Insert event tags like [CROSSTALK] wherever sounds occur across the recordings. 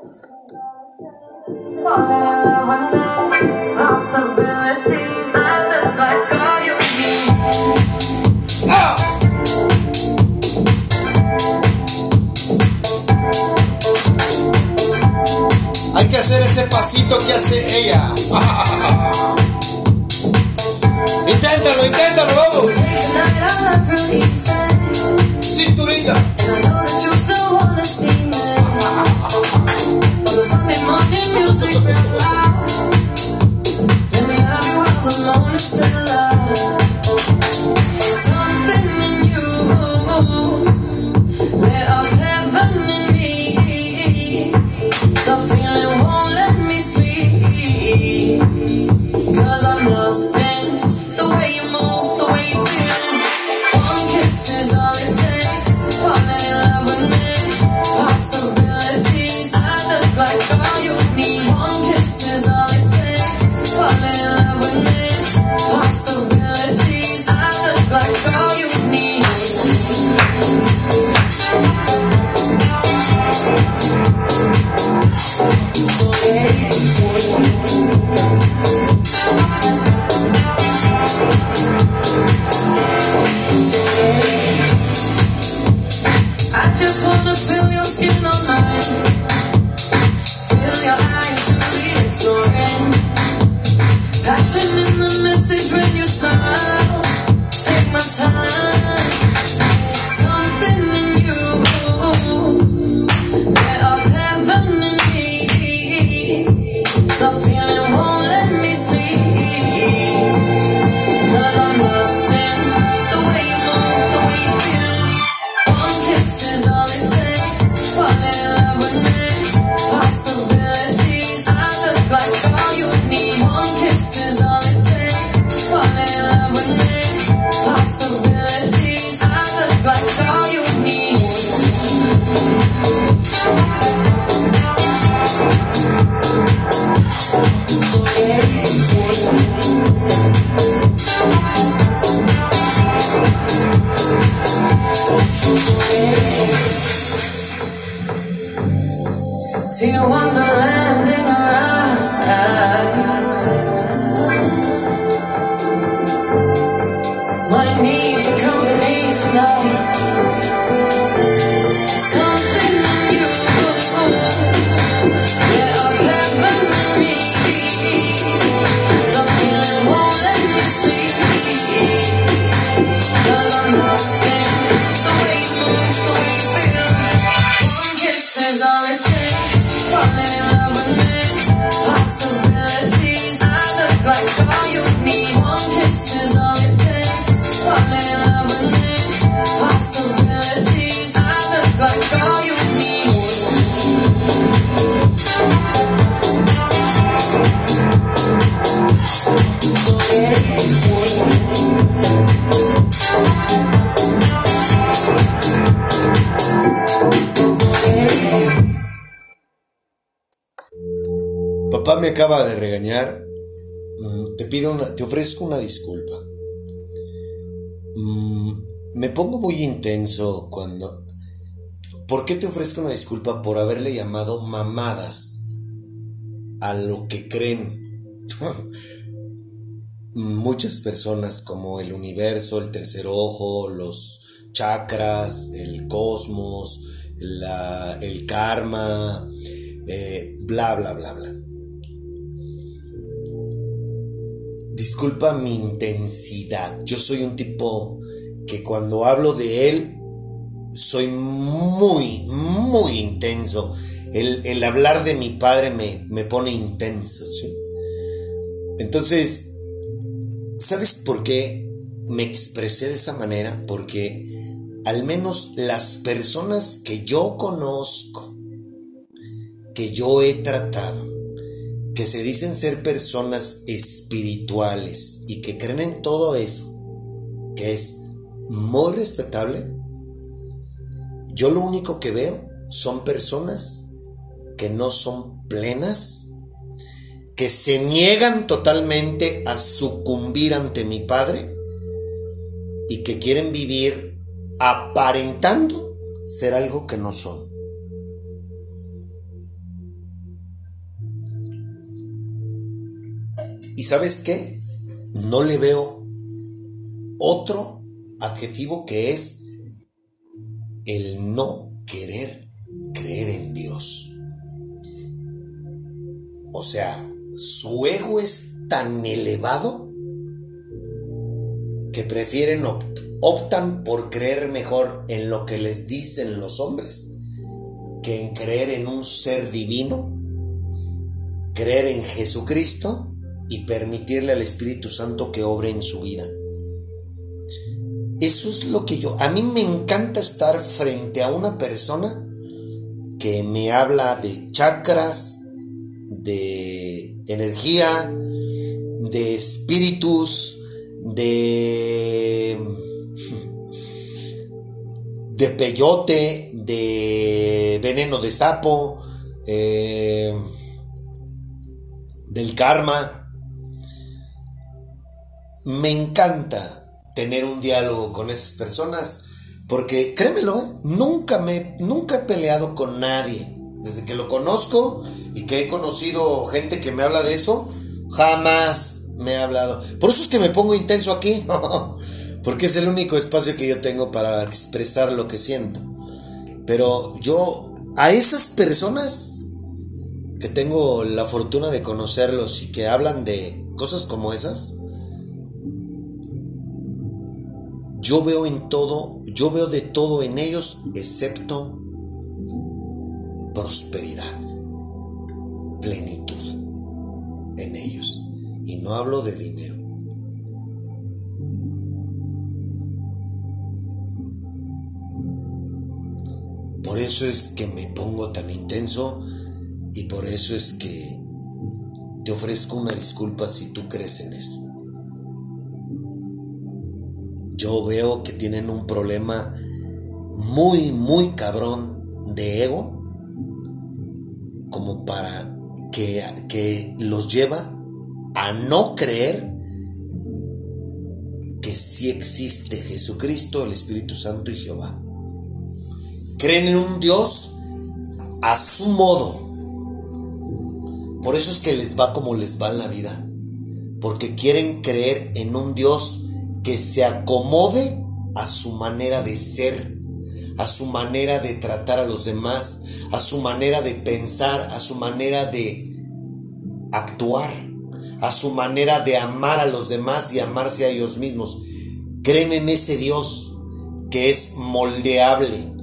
Hay que Mm, me pongo muy intenso cuando... ¿Por qué te ofrezco una disculpa por haberle llamado mamadas a lo que creen [LAUGHS] muchas personas como el universo, el tercer ojo, los chakras, el cosmos, el karma, eh, bla, bla, bla, bla. Disculpa mi intensidad. Yo soy un tipo que cuando hablo de él, soy muy, muy intenso. El, hablar de mi padre me, pone intenso. Entonces, ¿sabes por qué me expresé de esa manera? Porque al menos las personas que yo conozco, que yo he tratado, que se dicen ser personas espirituales y que creen en todo eso, que es muy respetable, yo lo único que veo son personas que no son plenas, que se niegan totalmente a sucumbir ante mi Padre y que quieren vivir aparentando ser algo que no son. ¿Y sabes qué? No le veo otro adjetivo que es el no querer creer en Dios. O sea, su ego es tan elevado que prefieren optan por creer mejor en lo que les dicen los hombres que en creer en un ser divino, creer en Jesucristo y permitirle al Espíritu Santo que obre en su vida. Eso es lo que yo, a mí me encanta estar frente a una persona que me habla de chakras, de energía, de espíritus, de peyote, de veneno de sapo, eh, del karma. Me encanta tener un diálogo con esas personas porque créemelo, nunca me nunca he peleado con nadie desde que lo conozco y que he conocido gente que me habla de eso, jamás me ha hablado. Por eso es que me pongo intenso aquí. [LAUGHS] porque es el único espacio que yo tengo para expresar lo que siento. Pero yo, a esas personas que tengo la fortuna de conocerlos y que hablan de cosas como esas, yo veo en todo, yo veo de todo en ellos excepto prosperidad, plenitud en ellos. Y no hablo de dinero. Por eso es que me pongo tan intenso y por eso es que te ofrezco una disculpa si tú crees en eso. Yo veo que tienen un problema muy, muy cabrón de ego como para que, que los lleva a no creer que sí existe Jesucristo, el Espíritu Santo y Jehová creen en un Dios a su modo. Por eso es que les va como les va en la vida. Porque quieren creer en un Dios que se acomode a su manera de ser, a su manera de tratar a los demás, a su manera de pensar, a su manera de actuar, a su manera de amar a los demás y amarse a ellos mismos. Creen en ese Dios que es moldeable,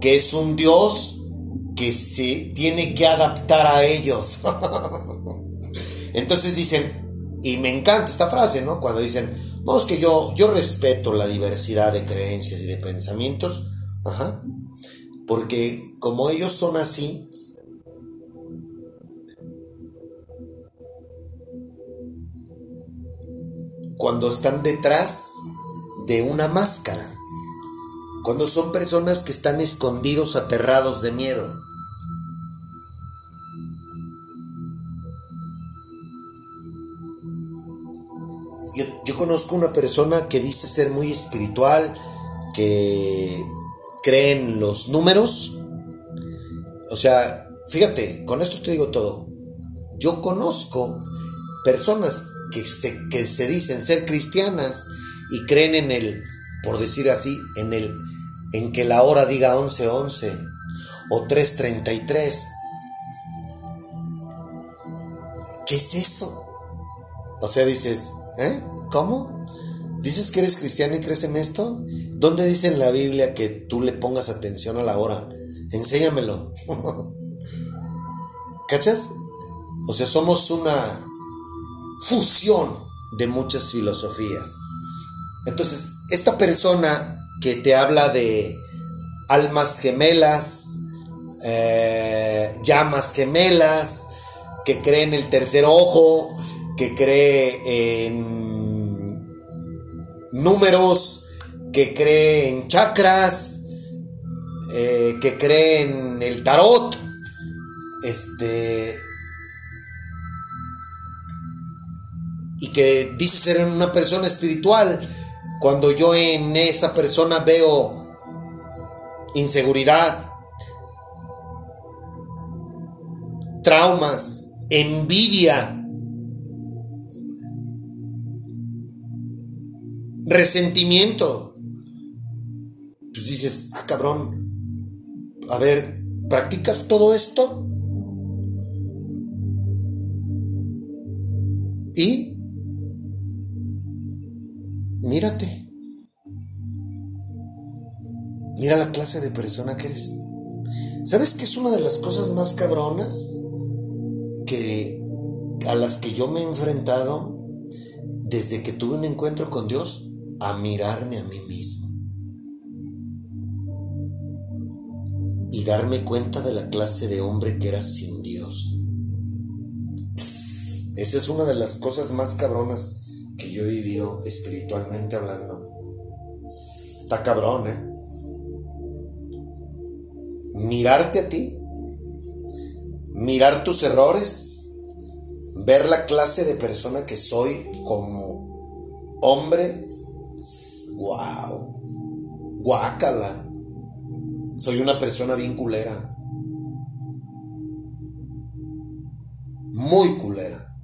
que es un Dios que se tiene que adaptar a ellos. [LAUGHS] Entonces dicen, y me encanta esta frase, ¿no? Cuando dicen, es que yo, yo respeto la diversidad de creencias y de pensamientos, ajá, porque como ellos son así, cuando están detrás de una máscara, cuando son personas que están escondidos, aterrados de miedo. Yo, conozco una persona que dice ser muy espiritual, que cree en los números. O sea, fíjate, con esto te digo todo. Yo conozco personas que se, que se dicen ser cristianas y creen en el, por decir así, en el en que la hora diga 11:11 o 3:33. ¿Qué es eso? O sea, dices, ¿eh? ¿Cómo? ¿Dices que eres cristiano y crees en esto? ¿Dónde dice en la Biblia que tú le pongas atención a la hora? Enséñamelo. [LAUGHS] ¿Cachas? O sea, somos una fusión de muchas filosofías. Entonces, esta persona que te habla de almas gemelas, eh, llamas gemelas, que cree en el tercer ojo, que cree en números, que cree en chakras, eh, que cree en el tarot, este, y que dice ser una persona espiritual, cuando yo en esa persona veo inseguridad, traumas, envidia, resentimiento. Pues dices, ah, cabrón, a ver, ¿practicas todo esto? Y mírate. Mira la clase de persona que eres. ¿Sabes qué es una de las cosas más cabronas que a las que yo me he enfrentado desde que tuve un encuentro con Dios? A mirarme a mí mismo. Y darme cuenta de la clase de hombre que era sin Dios. Esa es una de las cosas más cabronas que yo he vivido espiritualmente hablando. Está cabrón, ¿eh? Mirarte a ti, mirar tus errores, ver la clase de persona que soy como hombre. ¡Wow! Guácala. Soy una persona bien culera. Muy culera.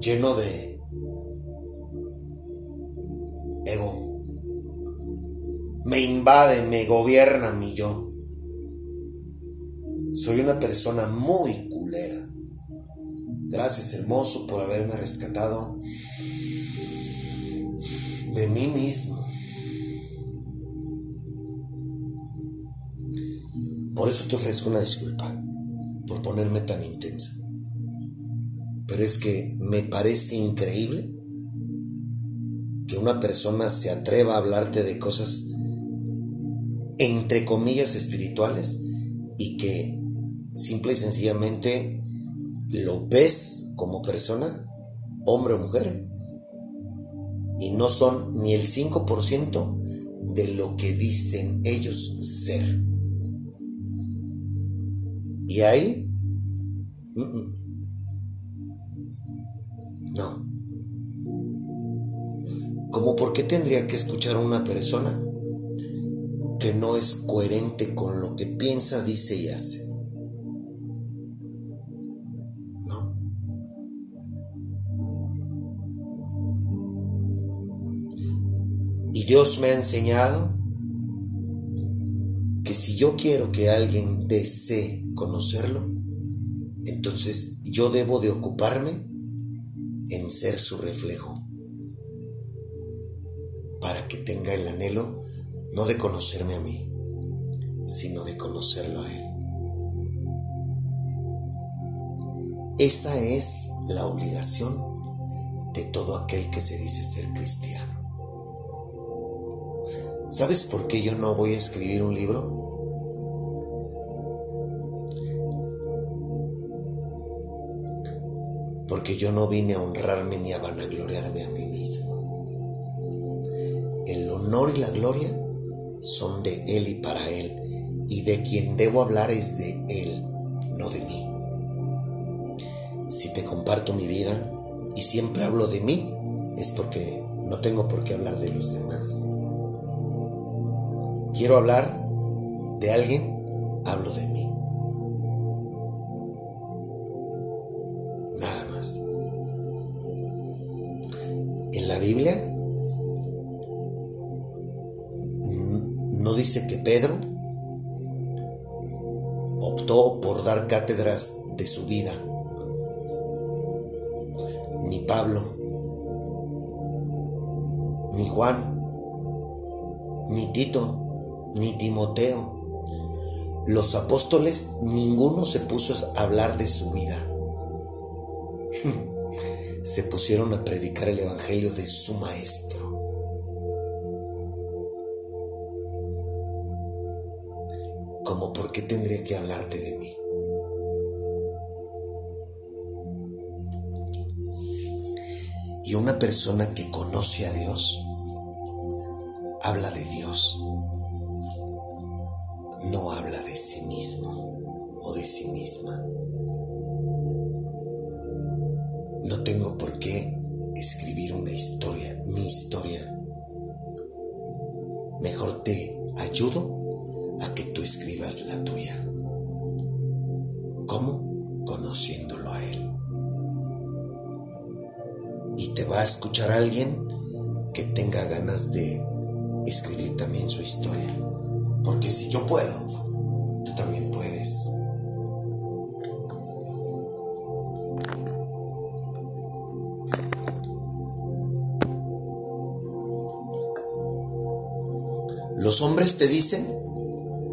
lleno de ego. Me invade, me gobierna mi yo. Soy una persona muy culera. Gracias hermoso por haberme rescatado de mí mismo. Por eso te ofrezco una disculpa por ponerme tan intenso. Pero es que me parece increíble que una persona se atreva a hablarte de cosas entre comillas espirituales y que simple y sencillamente lo ves como persona, hombre o mujer, y no son ni el 5% de lo que dicen ellos ser. Y ahí, mm, mm, no. ¿Cómo por qué tendría que escuchar a una persona que no es coherente con lo que piensa, dice y hace? Dios me ha enseñado que si yo quiero que alguien desee conocerlo, entonces yo debo de ocuparme en ser su reflejo, para que tenga el anhelo no de conocerme a mí, sino de conocerlo a Él. Esa es la obligación de todo aquel que se dice ser cristiano. ¿Sabes por qué yo no voy a escribir un libro? porque yo no vine a honrarme ni a vanagloriarme a mí mismo. El honor y la gloria son de Él y para Él, y de quien debo hablar es de Él, no de mí. Si te comparto mi vida y siempre hablo de mí, es porque no tengo por qué hablar de los demás. Quiero hablar de alguien, hablo de mí. Biblia no dice que Pedro optó por dar cátedras de su vida, ni Pablo, ni Juan, ni Tito, ni Timoteo. Los apóstoles, ninguno se puso a hablar de su vida. [LAUGHS] se pusieron a predicar el Evangelio de su Maestro. ¿Cómo por qué tendría que hablarte de mí? Y una persona que conoce a Dios habla de Dios, sí mismo o de sí misma. No tengo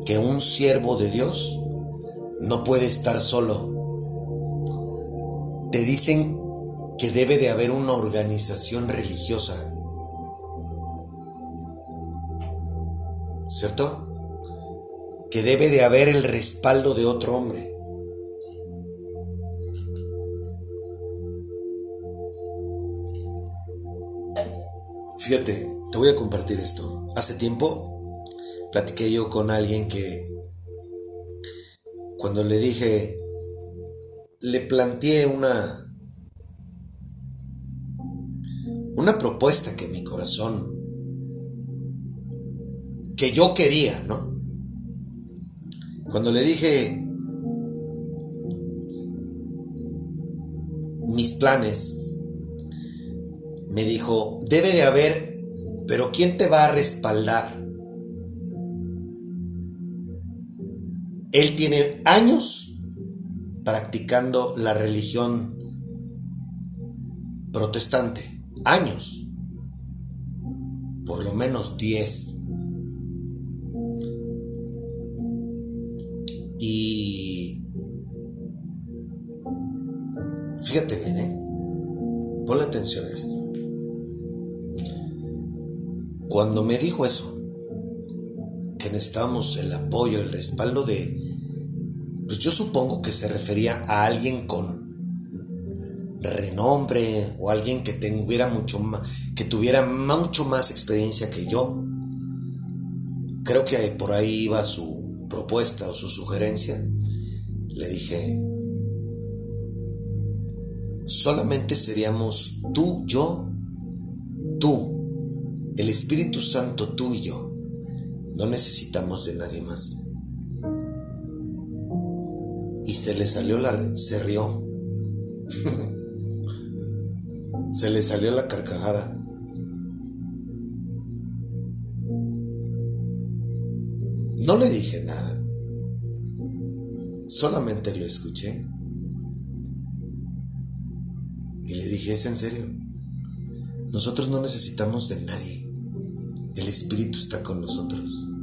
que un siervo de Dios no puede estar solo. Te dicen que debe de haber una organización religiosa. ¿Cierto? Que debe de haber el respaldo de otro hombre. Fíjate, te voy a compartir esto. Hace tiempo platiqué yo con alguien que cuando le dije, le planteé una, una propuesta que mi corazón, que yo quería, ¿no? Cuando le dije mis planes, me dijo, debe de haber, pero ¿quién te va a respaldar? Él tiene años practicando la religión protestante. Años. Por lo menos 10. Y... Fíjate bien, ¿eh? Ponle atención a esto. Cuando me dijo eso, que necesitábamos el apoyo, el respaldo de pues yo supongo que se refería a alguien con renombre o alguien que tuviera mucho más, que tuviera mucho más experiencia que yo. Creo que por ahí iba su propuesta o su sugerencia. Le dije, solamente seríamos tú, yo, tú, el Espíritu Santo, tú y yo. No necesitamos de nadie más se le salió la... se rió. se le salió la carcajada. No le dije nada. Solamente lo escuché. Y le dije, ¿es en serio? Nosotros no necesitamos de nadie. El Espíritu está con nosotros.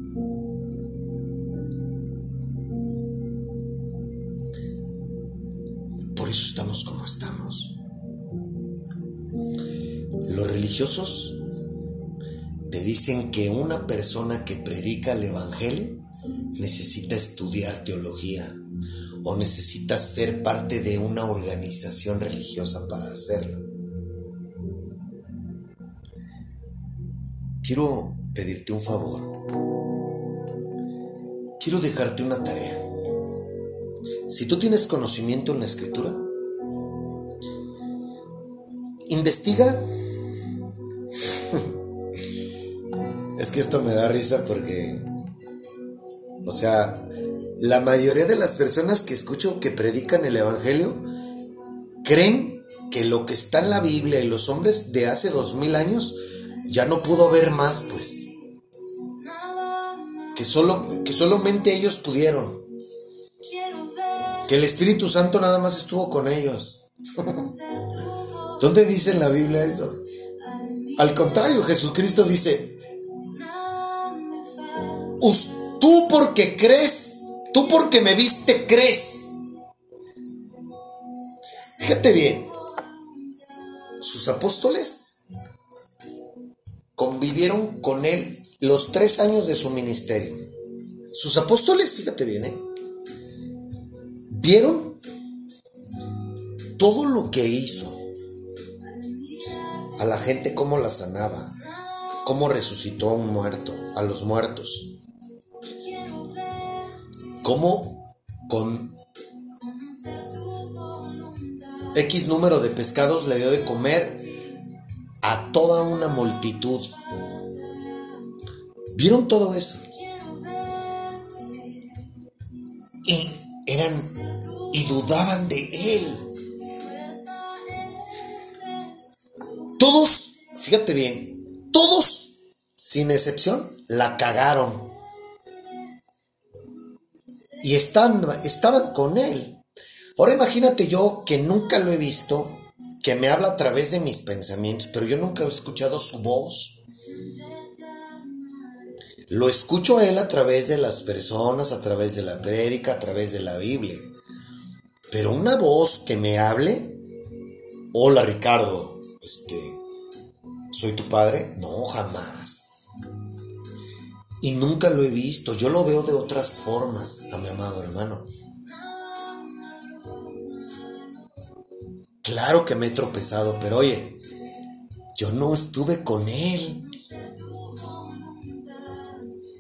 Religiosos te dicen que una persona que predica el Evangelio necesita estudiar teología o necesita ser parte de una organización religiosa para hacerlo. Quiero pedirte un favor. Quiero dejarte una tarea. Si tú tienes conocimiento en la escritura, investiga. Es que esto me da risa porque, o sea, la mayoría de las personas que escucho que predican el Evangelio creen que lo que está en la Biblia y los hombres de hace dos mil años ya no pudo ver más, pues. Que, solo, que solamente ellos pudieron el Espíritu Santo nada más estuvo con ellos. [LAUGHS] ¿Dónde dice en la Biblia eso? Al contrario, Jesucristo dice, tú porque crees, tú porque me viste, crees. Fíjate bien, sus apóstoles convivieron con él los tres años de su ministerio. Sus apóstoles, fíjate bien, ¿eh? ¿Vieron? Todo lo que hizo. A la gente cómo la sanaba. Cómo resucitó a un muerto, a los muertos. Cómo con X número de pescados le dio de comer a toda una multitud. ¿Vieron todo eso? Y eran y dudaban de él. todos, fíjate bien, todos, sin excepción, la cagaron. Y están, estaban con él. Ahora imagínate yo que nunca lo he visto, que me habla a través de mis pensamientos, pero yo nunca he escuchado su voz. Lo escucho a él a través de las personas, a través de la prédica, a través de la Biblia. Pero una voz que me hable, hola Ricardo, este, ¿soy tu padre? No, jamás. Y nunca lo he visto, yo lo veo de otras formas a mi amado hermano. Claro que me he tropezado, pero oye, yo no estuve con él.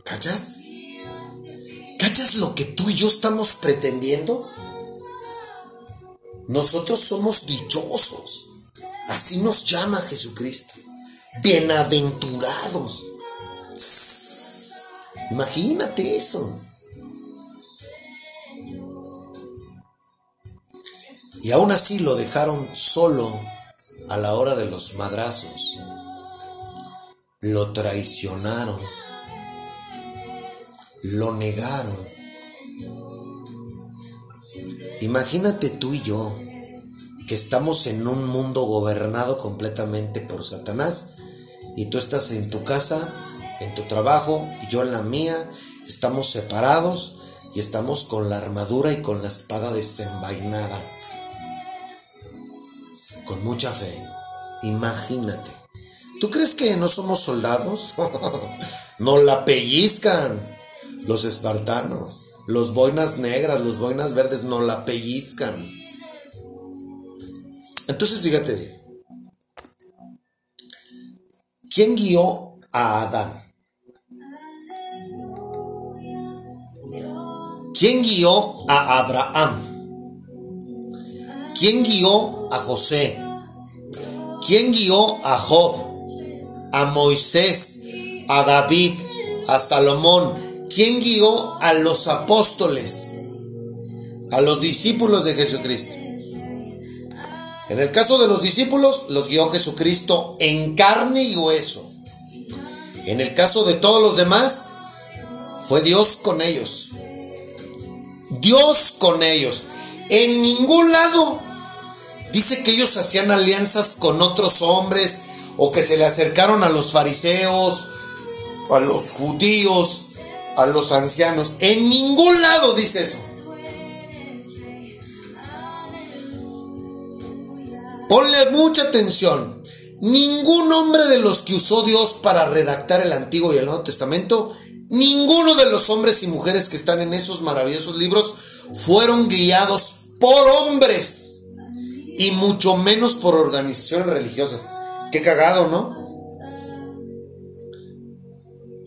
¿Cachas? ¿Cachas lo que tú y yo estamos pretendiendo? Nosotros somos dichosos. Así nos llama Jesucristo. Bienaventurados. Imagínate eso. Y aún así lo dejaron solo a la hora de los madrazos. Lo traicionaron lo negaron. Imagínate tú y yo, que estamos en un mundo gobernado completamente por Satanás, y tú estás en tu casa, en tu trabajo, y yo en la mía, estamos separados y estamos con la armadura y con la espada desenvainada, con mucha fe. Imagínate. ¿Tú crees que no somos soldados? [LAUGHS] no la pellizcan. Los espartanos, los boinas negras, los boinas verdes no la pellizcan. Entonces fíjate bien. ¿Quién guió a Adán? ¿Quién guió a Abraham? ¿Quién guió a José? ¿Quién guió a Job? A Moisés, a David, a Salomón, ¿Quién guió a los apóstoles? A los discípulos de Jesucristo. En el caso de los discípulos, los guió Jesucristo en carne y hueso. En el caso de todos los demás, fue Dios con ellos. Dios con ellos. En ningún lado dice que ellos hacían alianzas con otros hombres o que se le acercaron a los fariseos, a los judíos, a los ancianos. En ningún lado dice eso. Ponle mucha atención. Ningún hombre de los que usó Dios para redactar el Antiguo y el Nuevo Testamento, ninguno de los hombres y mujeres que están en esos maravillosos libros fueron guiados por hombres y mucho menos por organizaciones religiosas. Qué cagado, ¿no?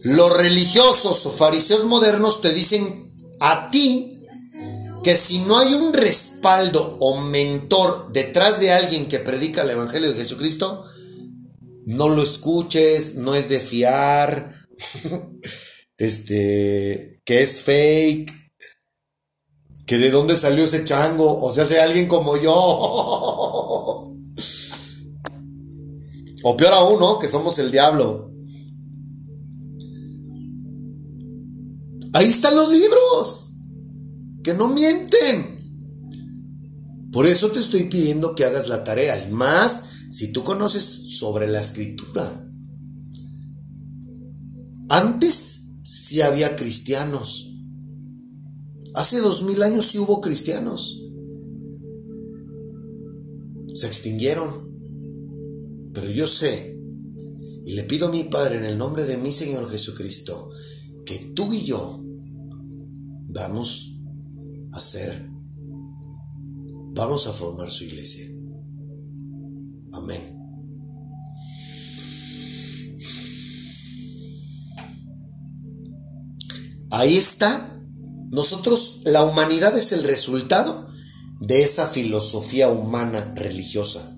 Los religiosos o fariseos modernos te dicen a ti que si no hay un respaldo o mentor detrás de alguien que predica el Evangelio de Jesucristo, no lo escuches, no es de fiar, [LAUGHS] este, que es fake, que de dónde salió ese chango, o sea, sea alguien como yo. o peor aún, ¿no? Que somos el diablo. Ahí están los libros, que no mienten. Por eso te estoy pidiendo que hagas la tarea, y más si tú conoces sobre la escritura. Antes sí había cristianos. Hace dos mil años sí hubo cristianos. Se extinguieron. Pero yo sé, y le pido a mi Padre en el nombre de mi Señor Jesucristo, que tú y yo vamos a hacer, vamos a formar su iglesia. Amén. Ahí está. Nosotros, la humanidad es el resultado de esa filosofía humana religiosa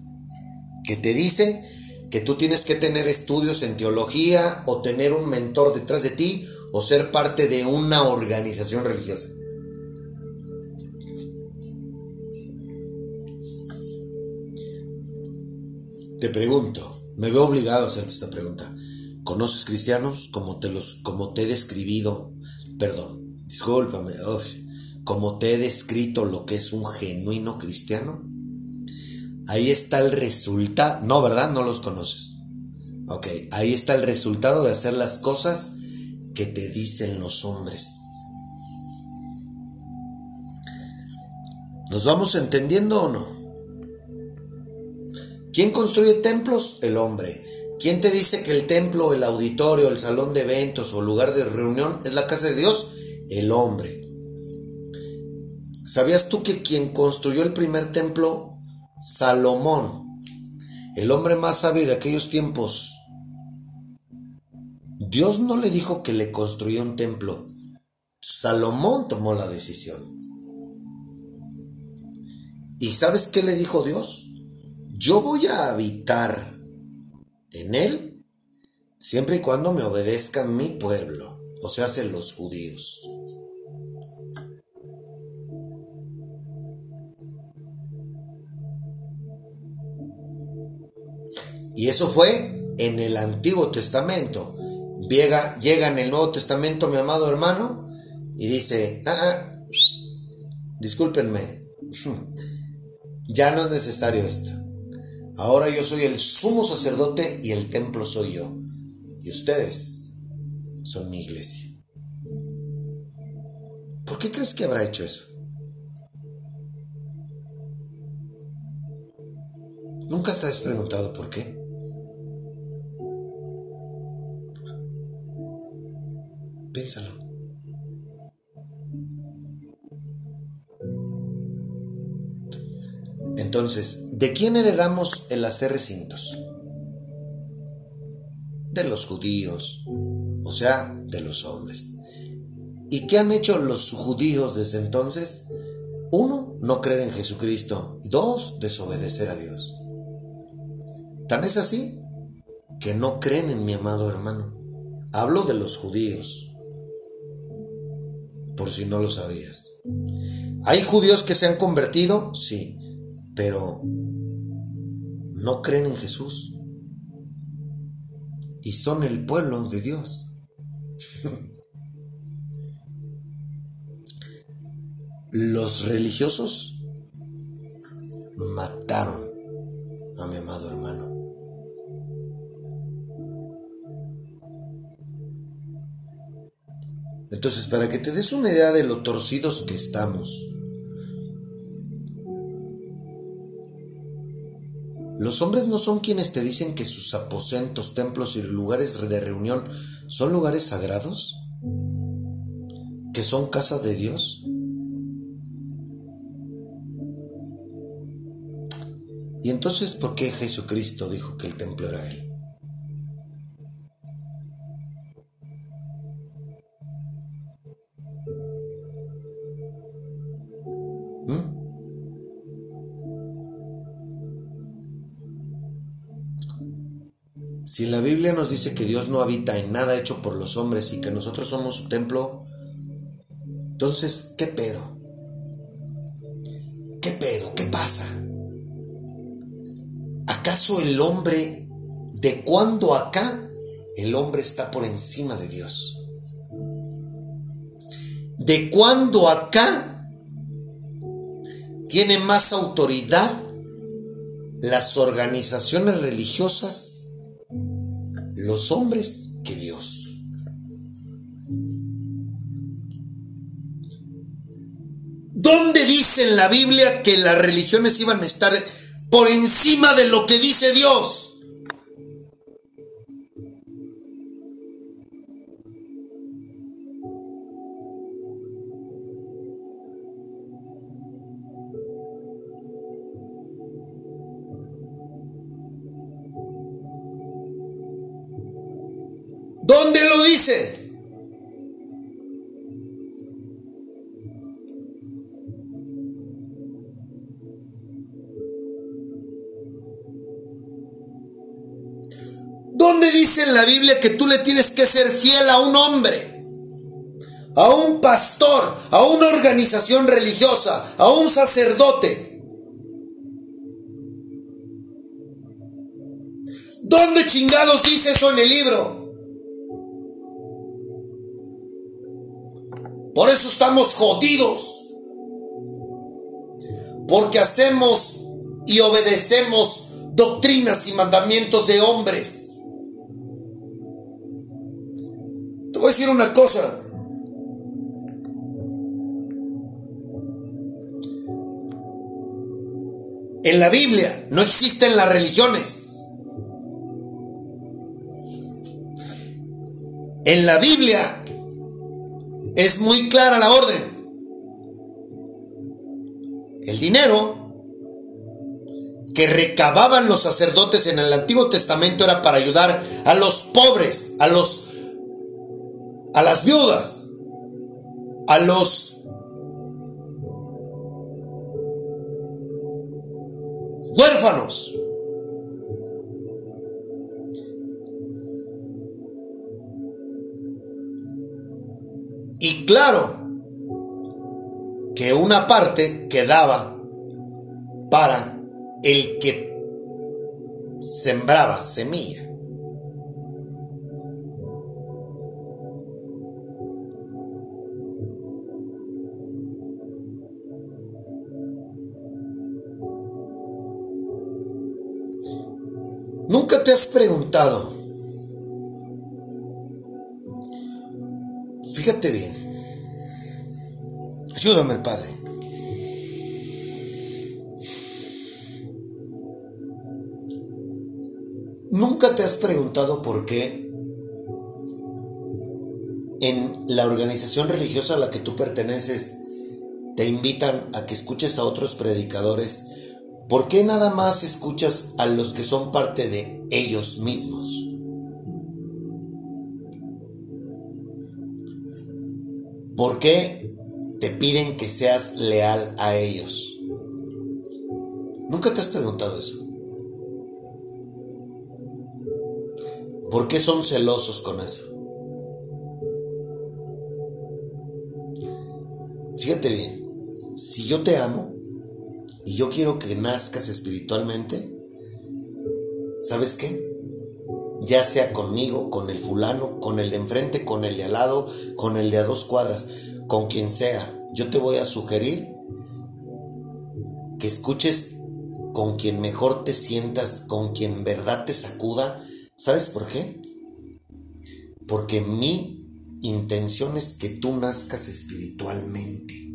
que te dice que tú tienes que tener estudios en teología o tener un mentor detrás de ti o ser parte de una organización religiosa. Te pregunto, Me veo obligado a hacerte esta pregunta. ¿Conoces cristianos como te, los, como te he describido? Perdón, discúlpame. como te he descrito lo que es un genuino cristiano. Ahí está el resultado. No, ¿verdad? No los conoces. Ok, ahí está el resultado de hacer las cosas que te dicen los hombres. ¿Nos vamos entendiendo o no? ¿Quién construye templos? El hombre. ¿Quién te dice que el templo, el auditorio, el salón de eventos o lugar de reunión es la casa de Dios? El hombre. ¿Sabías tú que quien construyó el primer templo? Salomón, el hombre más sabio de aquellos tiempos. Dios no le dijo que le construyó un templo. Salomón tomó la decisión. ¿Y sabes qué le dijo Dios? Yo voy a habitar en él siempre y cuando me obedezca mi pueblo, o sea, hacen los judíos. Y eso fue en el Antiguo Testamento. Llega, llega en el Nuevo Testamento mi amado hermano y dice, ah, ah discúlpenme, [LAUGHS] Ya no es necesario esto. Ahora yo soy el sumo sacerdote y el templo soy yo. Y ustedes son mi iglesia. ¿Por qué crees que habrá hecho eso? ¿Nunca te has preguntado por qué? Piénsalo. Entonces, ¿de quién heredamos el hacer recintos? De los judíos, o sea, de los hombres. ¿Y qué han hecho los judíos desde entonces? Uno, no creer en Jesucristo. Dos, desobedecer a Dios. Tan es así que no creen en mi amado hermano. Hablo de los judíos, por si no lo sabías. ¿Hay judíos que se han convertido? Sí pero no creen en Jesús y son el pueblo de Dios. [LAUGHS] Los religiosos mataron a mi amado hermano. Entonces, para que te des una idea de lo torcidos que estamos, Los hombres no son quienes te dicen que sus aposentos, templos y lugares de reunión son lugares sagrados, que son casa de Dios. Y entonces, ¿por qué Jesucristo dijo que el templo era Él? Si la Biblia nos dice que Dios no habita en nada hecho por los hombres y que nosotros somos su templo, entonces, ¿qué pedo? ¿Qué pedo? ¿Qué pasa? ¿Acaso el hombre, de cuándo acá, el hombre está por encima de Dios? ¿De cuándo acá tiene más autoridad las organizaciones religiosas los hombres que Dios. ¿Dónde dice en la Biblia que las religiones iban a estar por encima de lo que dice Dios? Biblia que tú le tienes que ser fiel a un hombre? A un pastor, a una organización religiosa, a un sacerdote. ¿Dónde chingados dice eso en el libro? Por eso estamos jodidos. Porque hacemos y obedecemos doctrinas y mandamientos de hombres. Voy a decir una cosa. En la Biblia no existen las religiones. En la Biblia es muy clara la orden. El dinero que recababan los sacerdotes en el Antiguo Testamento era para ayudar a los pobres, a los a las viudas, a los huérfanos. Y claro que una parte quedaba para el que sembraba semilla. Te has preguntado? Fíjate bien. Ayúdame, Padre. ¿Nunca te has preguntado por qué en la organización religiosa a la que tú perteneces te invitan a que escuches a otros predicadores ¿Por qué nada más escuchas a los que son parte de ellos mismos? ¿Por qué te piden que seas leal a ellos? ¿Nunca te has preguntado eso? ¿Por qué son celosos con eso? Fíjate bien, si yo te amo, y yo quiero que nazcas espiritualmente, ¿sabes qué? Ya sea conmigo, con el fulano, con el de enfrente, con el de al lado, con el de a dos cuadras, con quien sea, yo te voy a sugerir que escuches con quien mejor te sientas, con quien verdad te sacuda. ¿Sabes por qué? Porque mi intención es que tú nazcas espiritualmente.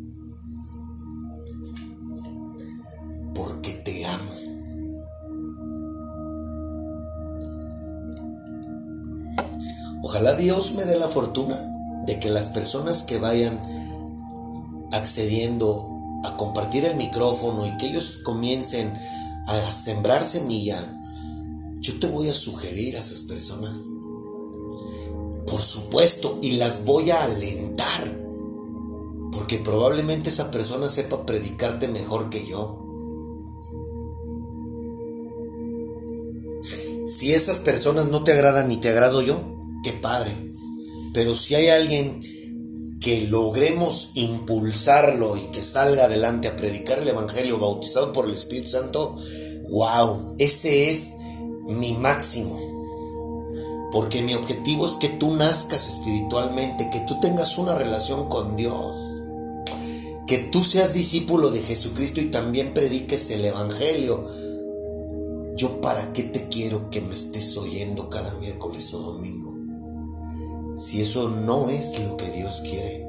Ojalá Dios me dé la fortuna de que las personas que vayan accediendo a compartir el micrófono y que ellos comiencen a sembrar semilla, yo te voy a sugerir a esas personas. Por supuesto, y las voy a alentar. Porque probablemente esa persona sepa predicarte mejor que yo. Si esas personas no te agradan ni te agrado yo, qué padre. Pero si hay alguien que logremos impulsarlo y que salga adelante a predicar el Evangelio bautizado por el Espíritu Santo, wow, ese es mi máximo. Porque mi objetivo es que tú nazcas espiritualmente, que tú tengas una relación con Dios, que tú seas discípulo de Jesucristo y también prediques el Evangelio ¿Yo para qué te quiero que me estés oyendo cada miércoles o domingo? Si eso no es lo que Dios quiere.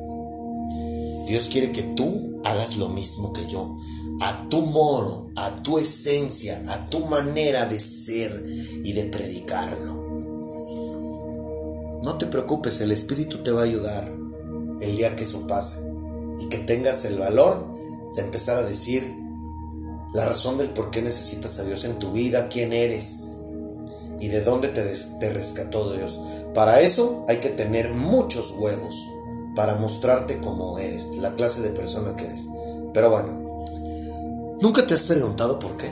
Dios quiere que tú hagas lo mismo que yo, a tu modo, a tu esencia, a tu manera de ser y de predicarlo. No te preocupes, el Espíritu te va a ayudar el día que eso pase y que tengas el valor de empezar a decir, la razón del por qué necesitas a Dios en tu vida, quién eres y de dónde te, te rescató Dios. Para eso hay que tener muchos huevos para mostrarte cómo eres, la clase de persona que eres. Pero bueno, ¿nunca te has preguntado por qué?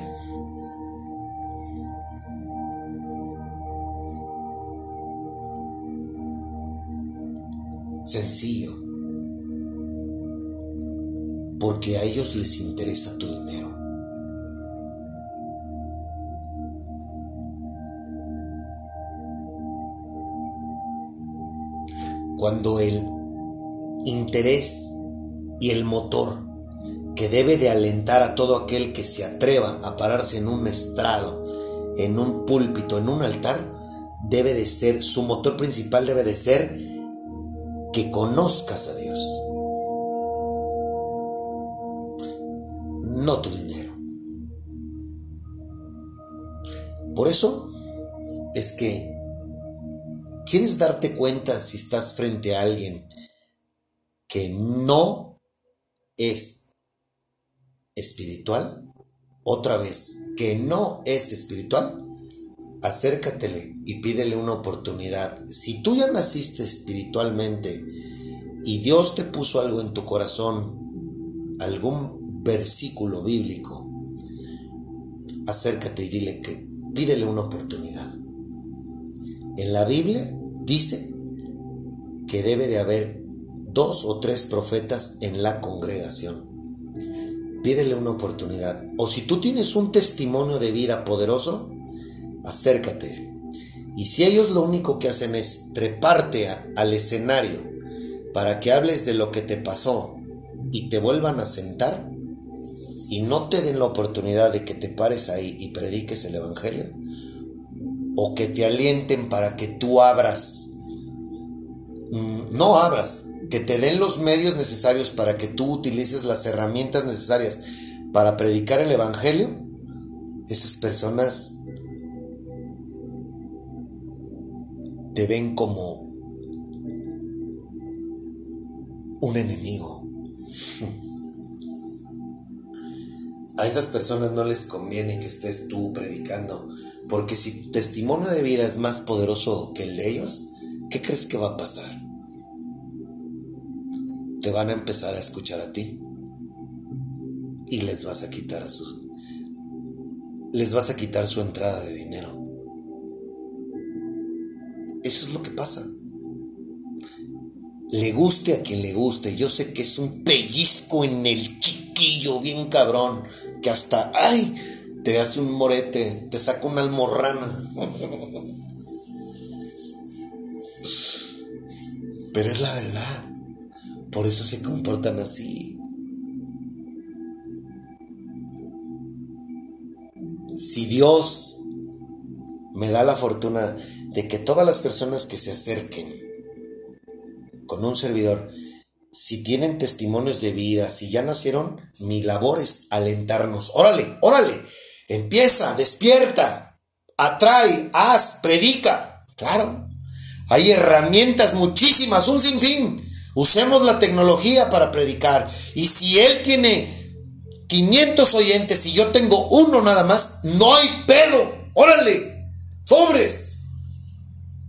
Sencillo. Porque a ellos les interesa tu dinero. Cuando el interés y el motor que debe de alentar a todo aquel que se atreva a pararse en un estrado, en un púlpito, en un altar, debe de ser, su motor principal debe de ser que conozcas a Dios. No tu dinero. Por eso es que quieres darte cuenta si estás frente a alguien que no es espiritual, otra vez, que no es espiritual, acércatele y pídele una oportunidad. Si tú ya naciste espiritualmente y Dios te puso algo en tu corazón, algún versículo bíblico, acércate y dile que pídele una oportunidad. En la Biblia dice que debe de haber dos o tres profetas en la congregación. Pídele una oportunidad. O si tú tienes un testimonio de vida poderoso, acércate. Y si ellos lo único que hacen es treparte al escenario para que hables de lo que te pasó y te vuelvan a sentar y no te den la oportunidad de que te pares ahí y prediques el Evangelio, o que te alienten para que tú abras, mm, no abras, que te den los medios necesarios para que tú utilices las herramientas necesarias para predicar el Evangelio, esas personas te ven como un enemigo. [LAUGHS] A esas personas no les conviene que estés tú predicando, porque si tu testimonio de vida es más poderoso que el de ellos, ¿qué crees que va a pasar? Te van a empezar a escuchar a ti y les vas a quitar a su les vas a quitar su entrada de dinero. Eso es lo que pasa. Le guste a quien le guste. Yo sé que es un pellizco en el chiquillo, bien cabrón, que hasta, ay, te hace un morete, te saca una almorrana. Pero es la verdad. Por eso se comportan así. Si Dios me da la fortuna de que todas las personas que se acerquen con un servidor, si tienen testimonios de vida, si ya nacieron, mi labor es alentarnos. Órale, órale, empieza, despierta, atrae, haz, predica. Claro, hay herramientas muchísimas, un sinfín. Usemos la tecnología para predicar. Y si él tiene 500 oyentes y yo tengo uno nada más, no hay pedo. Órale, sobres.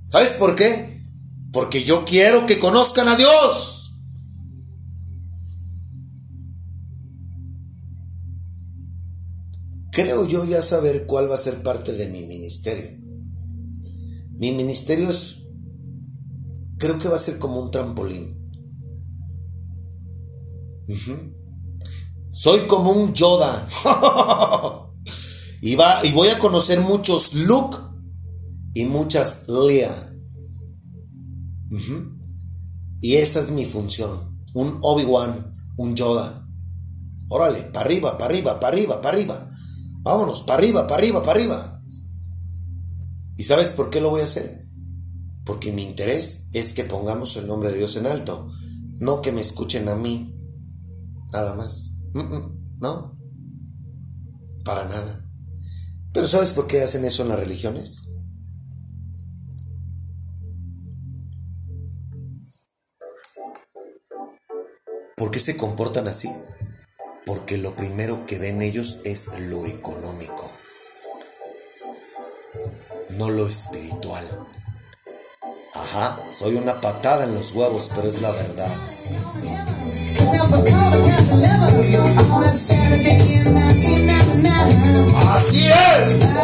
¿Sabes por qué? Porque yo quiero que conozcan a Dios. Creo yo ya saber cuál va a ser parte de mi ministerio. Mi ministerio es, creo que va a ser como un trampolín. Soy como un Yoda. [LAUGHS] y, va, y voy a conocer muchos Luke y muchas Lea. Y esa es mi función. Un Obi-Wan, un Yoda. Órale, para arriba, para arriba, para arriba, para arriba. Vámonos, para arriba, para arriba, para arriba. ¿Y sabes por qué lo voy a hacer? Porque mi interés es que pongamos el nombre de Dios en alto. No que me escuchen a mí. Nada más. no. Para nada. Pero ¿sabes por qué hacen eso en las religiones? ¿Por qué se comportan así? Porque lo primero que ven ellos es lo económico, no lo espiritual. Ajá, soy una patada en los huevos, pero es la verdad. Así es.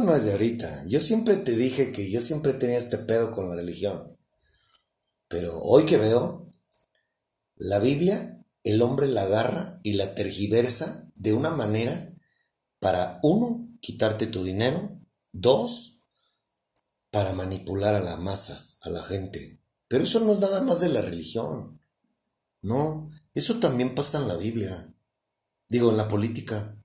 no es de ahorita. Yo siempre te dije que yo siempre tenía este pedo con la religión. Pero hoy que veo, la Biblia, el hombre la agarra y la tergiversa de una manera para, uno, quitarte tu dinero, dos, para manipular a las masas, a la gente. Pero eso no es nada más de la religión. No, eso también pasa en la Biblia. Digo, en la política.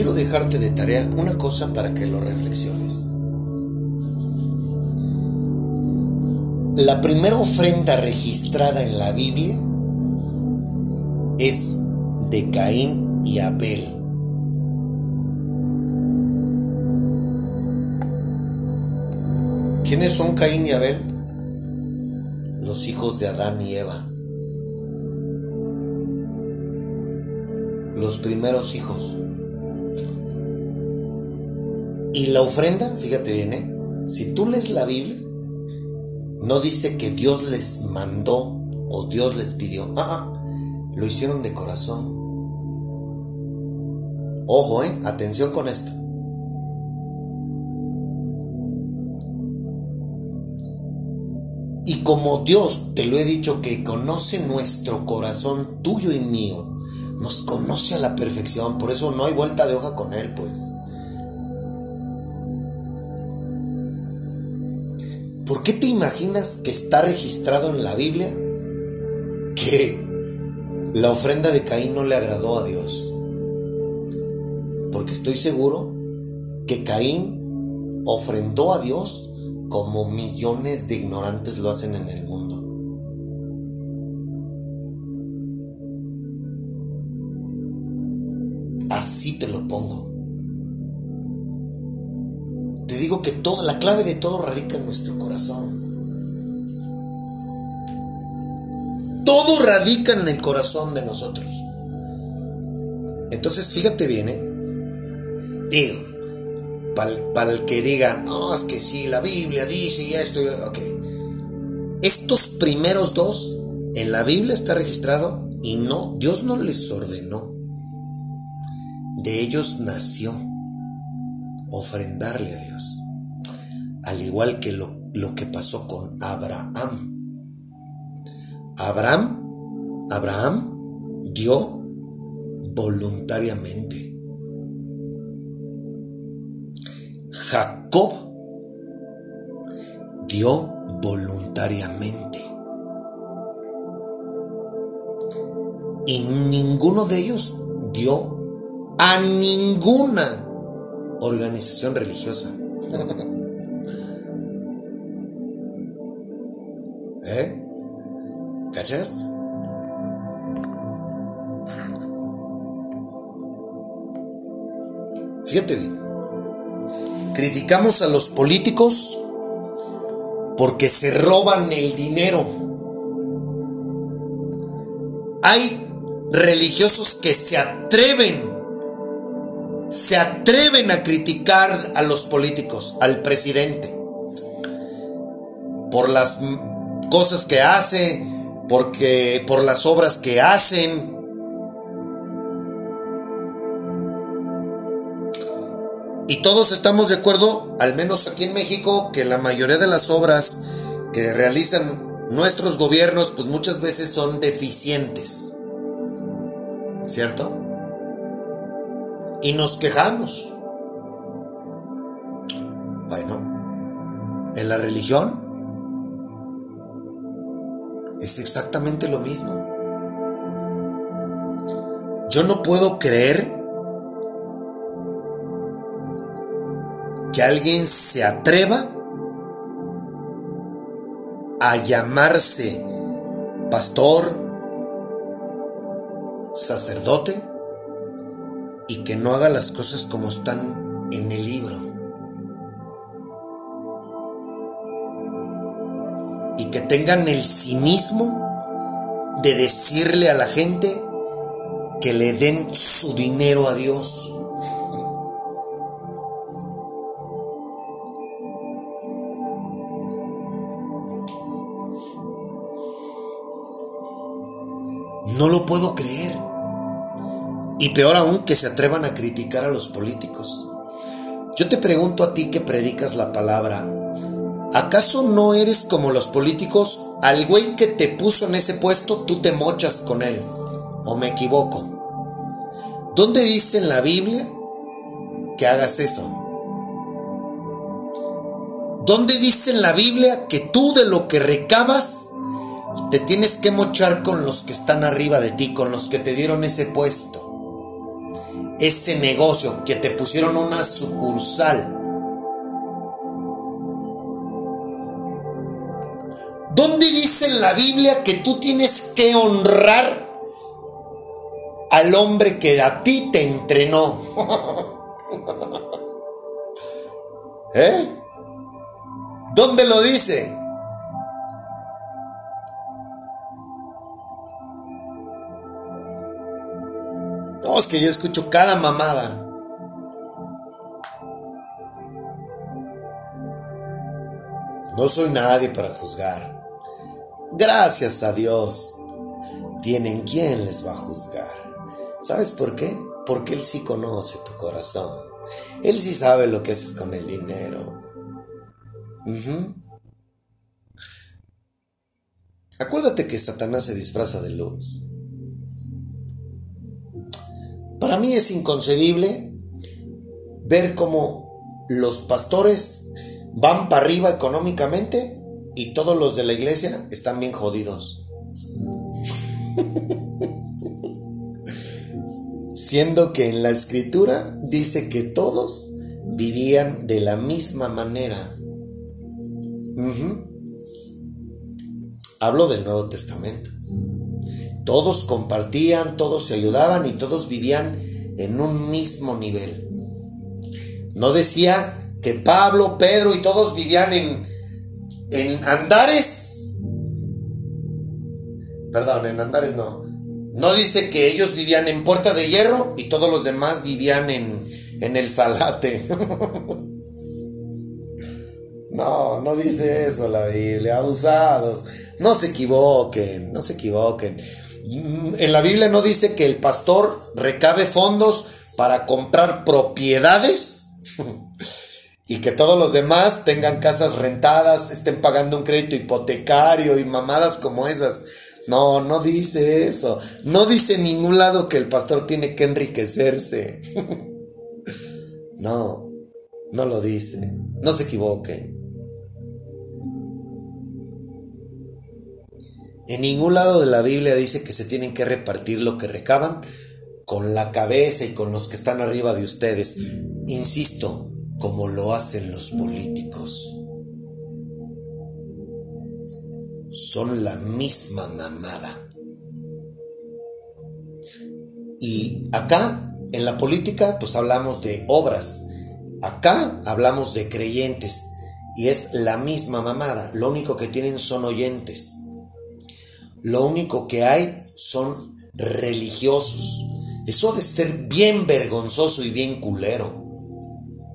Quiero dejarte de tarea una cosa para que lo reflexiones. La primera ofrenda registrada en la Biblia es de Caín y Abel. ¿Quiénes son Caín y Abel? Los hijos de Adán y Eva. Los primeros hijos. Y la ofrenda, fíjate bien, ¿eh? si tú lees la Biblia, no dice que Dios les mandó o Dios les pidió. Ah, ah, lo hicieron de corazón. Ojo, ¿eh? Atención con esto. Y como Dios, te lo he dicho, que conoce nuestro corazón tuyo y mío, nos conoce a la perfección, por eso no hay vuelta de hoja con Él, pues. ¿Por qué te imaginas que está registrado en la Biblia que la ofrenda de Caín no le agradó a Dios? Porque estoy seguro que Caín ofrendó a Dios como millones de ignorantes lo hacen en el mundo. Así te lo pongo. Te digo que toda la clave de todo radica en nuestro corazón. Todo radica en el corazón de nosotros. Entonces, fíjate bien, ¿eh? Digo, para el que diga, no, es que sí, la Biblia dice y esto, ok. Estos primeros dos en la Biblia está registrado y no, Dios no les ordenó. De ellos nació ofrendarle a Dios. Al igual que lo, lo que pasó con Abraham. Abraham, Abraham dio voluntariamente. Jacob dio voluntariamente. Y ninguno de ellos dio a ninguna organización religiosa. [LAUGHS] ¿Eh? ¿Cachas? Fíjate bien. Criticamos a los políticos porque se roban el dinero. Hay religiosos que se atreven, se atreven a criticar a los políticos, al presidente, por las cosas que hace, porque por las obras que hacen, Y todos estamos de acuerdo, al menos aquí en México, que la mayoría de las obras que realizan nuestros gobiernos, pues muchas veces son deficientes. ¿Cierto? Y nos quejamos. Bueno, en la religión es exactamente lo mismo. Yo no puedo creer que alguien se atreva a llamarse pastor, sacerdote, y que no haga las cosas como están en el libro. Y que tengan el cinismo de decirle a la gente que le den su dinero a Dios. No lo puedo creer. Y peor aún que se atrevan a criticar a los políticos. Yo te pregunto a ti que predicas la palabra, ¿acaso no eres como los políticos? Al güey que te puso en ese puesto, tú te mochas con él. ¿O me equivoco? ¿Dónde dice en la Biblia que hagas eso? ¿Dónde dice en la Biblia que tú de lo que recabas te tienes que mochar con los que están arriba de ti, con los que te dieron ese puesto, ese negocio, que te pusieron una sucursal. ¿Dónde dice la Biblia que tú tienes que honrar al hombre que a ti te entrenó? [LAUGHS] ¿Eh? ¿Dónde lo dice? Que yo escucho cada mamada. No soy nadie para juzgar. Gracias a Dios. Tienen quien les va a juzgar. ¿Sabes por qué? Porque Él sí conoce tu corazón. Él sí sabe lo que haces con el dinero. Acuérdate que Satanás se disfraza de luz. Para mí es inconcebible ver cómo los pastores van para arriba económicamente y todos los de la iglesia están bien jodidos. [LAUGHS] Siendo que en la escritura dice que todos vivían de la misma manera. Hablo del Nuevo Testamento. Todos compartían, todos se ayudaban y todos vivían en un mismo nivel. No decía que Pablo, Pedro y todos vivían en, en Andares. Perdón, en Andares no. No dice que ellos vivían en Puerta de Hierro y todos los demás vivían en, en el Salate. [LAUGHS] no, no dice eso la Biblia. Abusados. No se equivoquen, no se equivoquen. En la Biblia no dice que el pastor recabe fondos para comprar propiedades [LAUGHS] y que todos los demás tengan casas rentadas, estén pagando un crédito hipotecario y mamadas como esas. No, no dice eso. No dice en ningún lado que el pastor tiene que enriquecerse. [LAUGHS] no, no lo dice. No se equivoquen. En ningún lado de la Biblia dice que se tienen que repartir lo que recaban con la cabeza y con los que están arriba de ustedes. Insisto, como lo hacen los políticos. Son la misma mamada. Y acá, en la política, pues hablamos de obras. Acá hablamos de creyentes. Y es la misma mamada. Lo único que tienen son oyentes. Lo único que hay son religiosos. Eso de ser bien vergonzoso y bien culero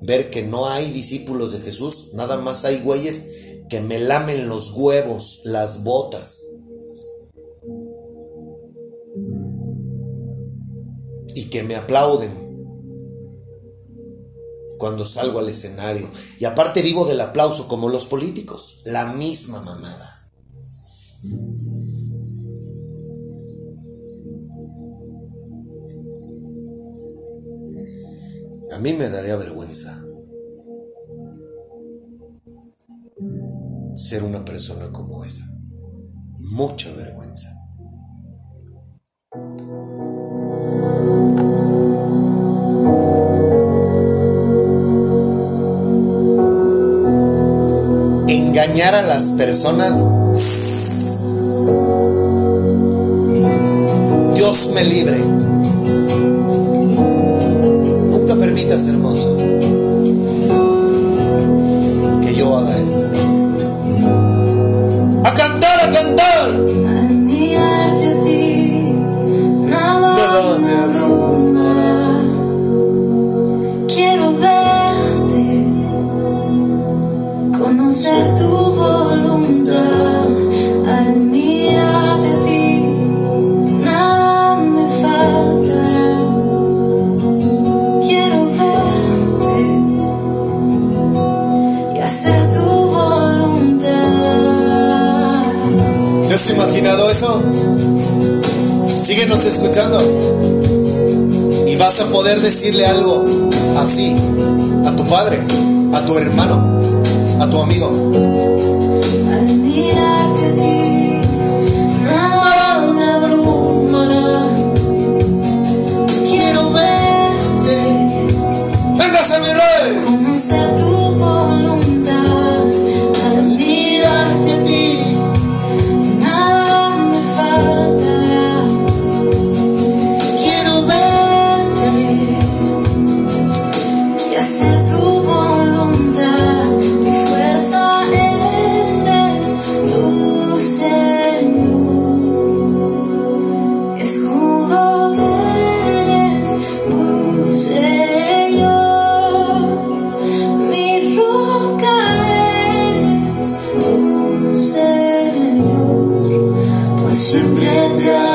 ver que no hay discípulos de Jesús, nada más hay güeyes que me lamen los huevos, las botas. Y que me aplauden cuando salgo al escenario. Y aparte vivo del aplauso como los políticos, la misma mamada. A mí me daría vergüenza ser una persona como esa. Mucha vergüenza. Engañar a las personas. Dios me libre. Permitas, hermoso, que yo haga eso. Has imaginado eso? Síguenos escuchando. Y vas a poder decirle algo así a tu padre, a tu hermano, a tu amigo. Por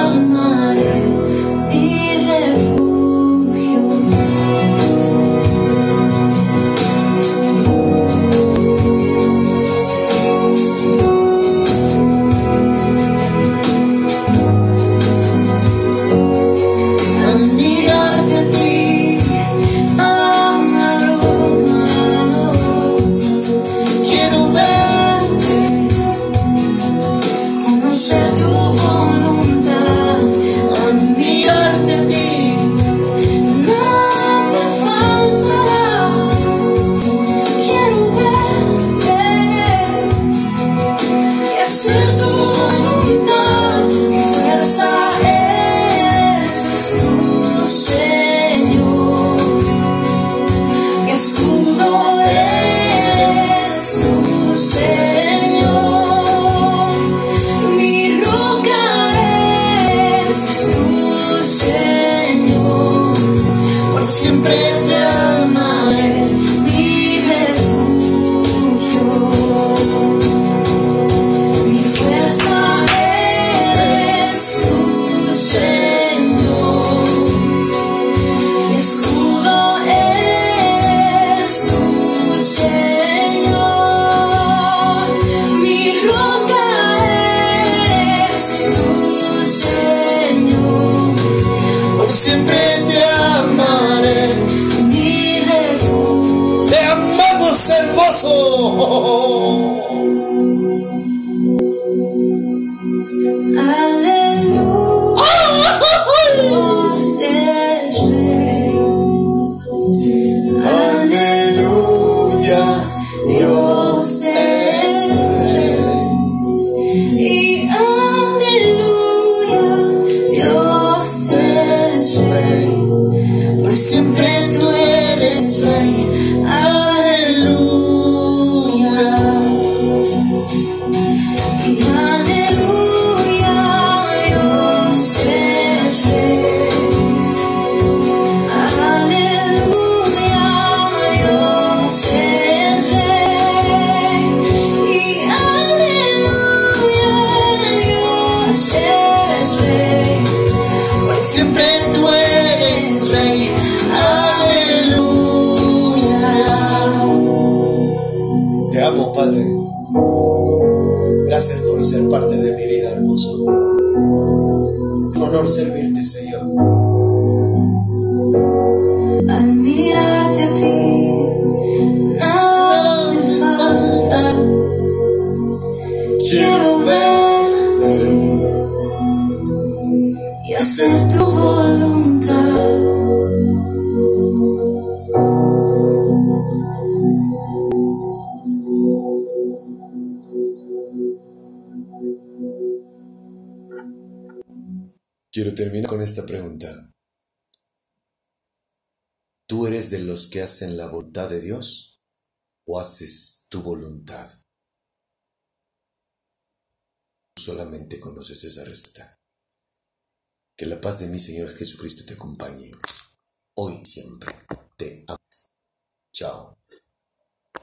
hoy y siempre. Te amo. Chao.